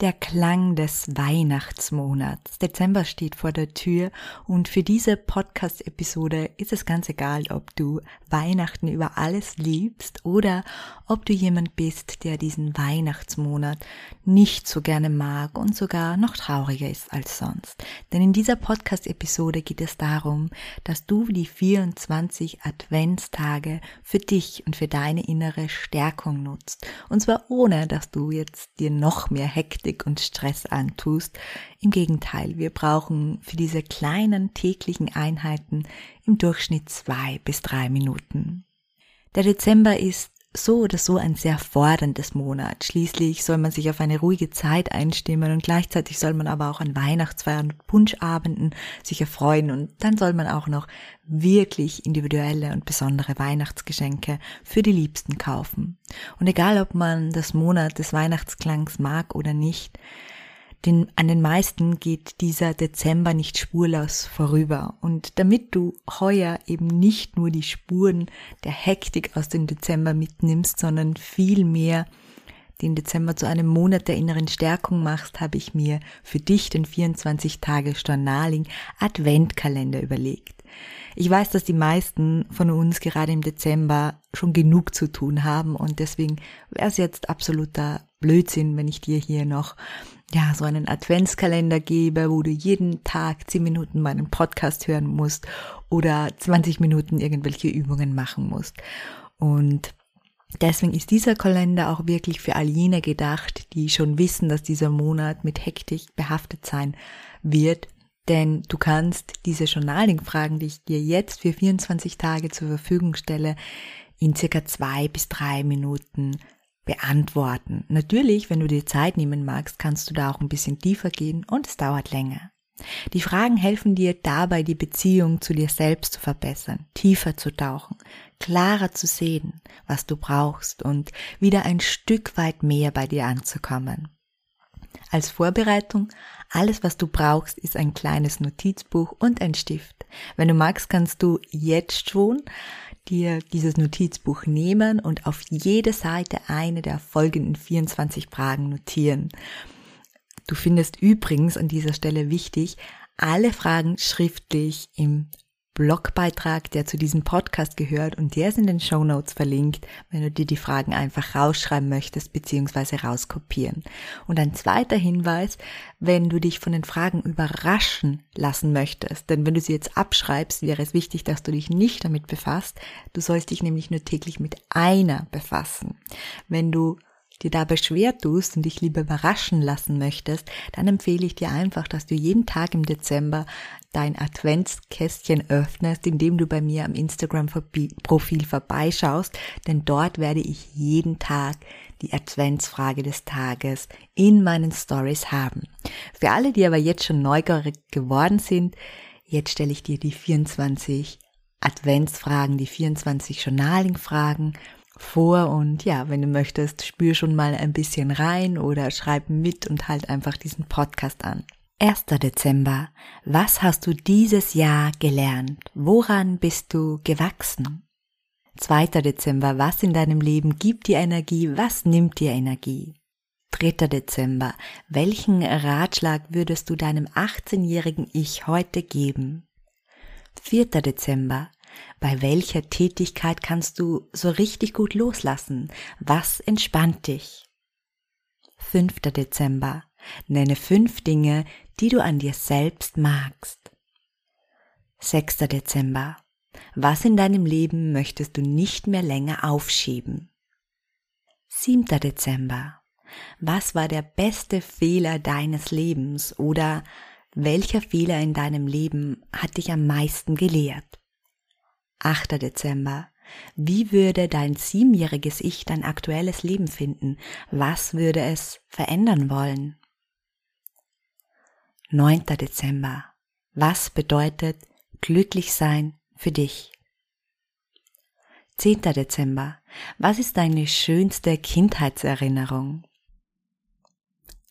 Der Klang des Weihnachtsmonats. Dezember steht vor der Tür und für diese Podcast-Episode ist es ganz egal, ob du Weihnachten über alles liebst oder ob du jemand bist, der diesen Weihnachtsmonat nicht so gerne mag und sogar noch trauriger ist als sonst. Denn in dieser Podcast-Episode geht es darum, dass du die 24 Adventstage für dich und für deine innere Stärkung nutzt. Und zwar ohne, dass du jetzt dir noch mehr Hektik Hektik und Stress antust. Im Gegenteil, wir brauchen für diese kleinen täglichen Einheiten im Durchschnitt zwei bis drei Minuten. Der Dezember ist so oder so ein sehr forderndes Monat. Schließlich soll man sich auf eine ruhige Zeit einstimmen und gleichzeitig soll man aber auch an Weihnachtsfeiern und Punschabenden sich erfreuen und dann soll man auch noch wirklich individuelle und besondere Weihnachtsgeschenke für die Liebsten kaufen. Und egal ob man das Monat des Weihnachtsklangs mag oder nicht, den, an den meisten geht dieser Dezember nicht spurlos vorüber. Und damit du heuer eben nicht nur die Spuren der Hektik aus dem Dezember mitnimmst, sondern vielmehr den Dezember zu einem Monat der inneren Stärkung machst, habe ich mir für dich den 24 Tage Stornaling Adventkalender überlegt. Ich weiß, dass die meisten von uns gerade im Dezember schon genug zu tun haben und deswegen wäre es jetzt absoluter Blödsinn, wenn ich dir hier noch ja, so einen Adventskalender gebe, wo du jeden Tag 10 Minuten meinen Podcast hören musst oder 20 Minuten irgendwelche Übungen machen musst. Und deswegen ist dieser Kalender auch wirklich für all jene gedacht, die schon wissen, dass dieser Monat mit Hektik behaftet sein wird. Denn du kannst diese Journaling-Fragen, die ich dir jetzt für 24 Tage zur Verfügung stelle, in circa zwei bis drei Minuten beantworten. Natürlich, wenn du dir Zeit nehmen magst, kannst du da auch ein bisschen tiefer gehen und es dauert länger. Die Fragen helfen dir dabei, die Beziehung zu dir selbst zu verbessern, tiefer zu tauchen, klarer zu sehen, was du brauchst und wieder ein Stück weit mehr bei dir anzukommen. Als Vorbereitung, alles was du brauchst, ist ein kleines Notizbuch und ein Stift. Wenn du magst, kannst du jetzt schon dir dieses Notizbuch nehmen und auf jede Seite eine der folgenden 24 Fragen notieren. Du findest übrigens an dieser Stelle wichtig, alle Fragen schriftlich im Blogbeitrag, der zu diesem Podcast gehört und der ist in den Show Notes verlinkt, wenn du dir die Fragen einfach rausschreiben möchtest bzw. rauskopieren. Und ein zweiter Hinweis, wenn du dich von den Fragen überraschen lassen möchtest, denn wenn du sie jetzt abschreibst, wäre es wichtig, dass du dich nicht damit befasst. Du sollst dich nämlich nur täglich mit einer befassen. Wenn du dir dabei schwer tust und dich lieber überraschen lassen möchtest, dann empfehle ich dir einfach, dass du jeden Tag im Dezember dein Adventskästchen öffnest, indem du bei mir am Instagram-Profil vorbeischaust, denn dort werde ich jeden Tag die Adventsfrage des Tages in meinen Stories haben. Für alle, die aber jetzt schon neugierig geworden sind, jetzt stelle ich dir die 24 Adventsfragen, die 24 Journaling-Fragen vor und ja, wenn du möchtest, spür schon mal ein bisschen rein oder schreib mit und halt einfach diesen Podcast an. 1. Dezember. Was hast du dieses Jahr gelernt? Woran bist du gewachsen? 2. Dezember. Was in deinem Leben gibt dir Energie? Was nimmt dir Energie? 3. Dezember. Welchen Ratschlag würdest du deinem 18-jährigen Ich heute geben? 4. Dezember. Bei welcher Tätigkeit kannst du so richtig gut loslassen? Was entspannt dich? 5. Dezember. Nenne fünf Dinge, die du an dir selbst magst. 6. Dezember. Was in deinem Leben möchtest du nicht mehr länger aufschieben? 7. Dezember. Was war der beste Fehler deines Lebens oder welcher Fehler in deinem Leben hat dich am meisten gelehrt? 8. Dezember. Wie würde dein siebenjähriges Ich dein aktuelles Leben finden? Was würde es verändern wollen? 9. Dezember. Was bedeutet glücklich sein für dich? 10. Dezember. Was ist deine schönste Kindheitserinnerung?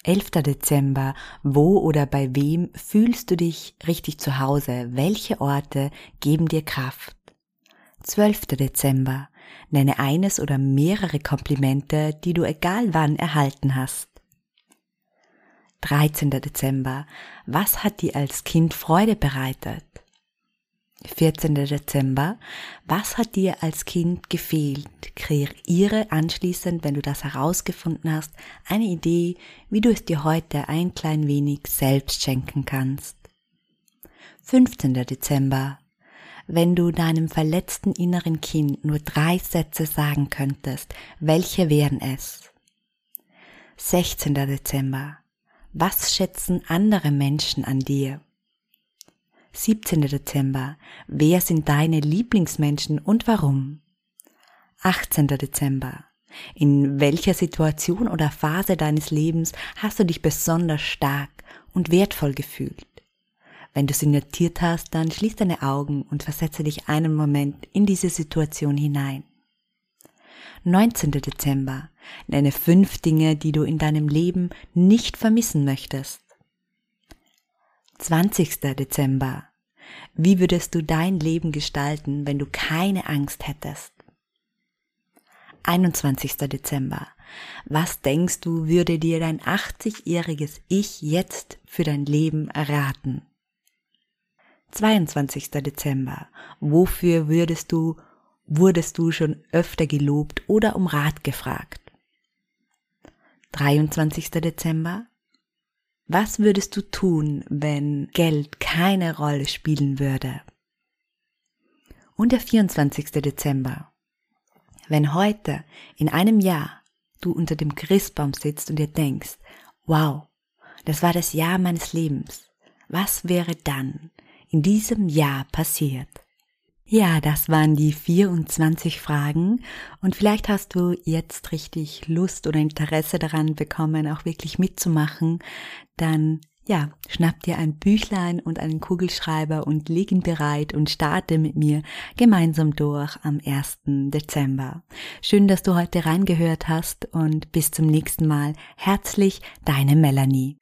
11. Dezember. Wo oder bei wem fühlst du dich richtig zu Hause? Welche Orte geben dir Kraft? 12. Dezember. Nenne eines oder mehrere Komplimente, die du egal wann erhalten hast. 13. Dezember. Was hat dir als Kind Freude bereitet? 14. Dezember. Was hat dir als Kind gefehlt? Kreiere anschließend, wenn du das herausgefunden hast, eine Idee, wie du es dir heute ein klein wenig selbst schenken kannst. 15. Dezember. Wenn du deinem verletzten inneren Kind nur drei Sätze sagen könntest, welche wären es? 16. Dezember. Was schätzen andere Menschen an dir? 17. Dezember. Wer sind deine Lieblingsmenschen und warum? 18. Dezember. In welcher Situation oder Phase deines Lebens hast du dich besonders stark und wertvoll gefühlt? Wenn du sie notiert hast, dann schließ deine Augen und versetze dich einen Moment in diese Situation hinein. 19. Dezember. Nenne fünf Dinge, die du in deinem Leben nicht vermissen möchtest. 20. Dezember. Wie würdest du dein Leben gestalten, wenn du keine Angst hättest? 21. Dezember. Was denkst du, würde dir dein 80-jähriges Ich jetzt für dein Leben erraten? 22. Dezember. Wofür würdest du wurdest du schon öfter gelobt oder um Rat gefragt? 23. Dezember. Was würdest du tun, wenn Geld keine Rolle spielen würde? Und der 24. Dezember. Wenn heute, in einem Jahr, du unter dem Christbaum sitzt und dir denkst, wow, das war das Jahr meines Lebens. Was wäre dann in diesem Jahr passiert? Ja, das waren die 24 Fragen und vielleicht hast du jetzt richtig Lust oder Interesse daran bekommen, auch wirklich mitzumachen. Dann ja, schnapp dir ein Büchlein und einen Kugelschreiber und leg ihn bereit und starte mit mir gemeinsam durch am 1. Dezember. Schön, dass du heute reingehört hast und bis zum nächsten Mal. Herzlich, deine Melanie.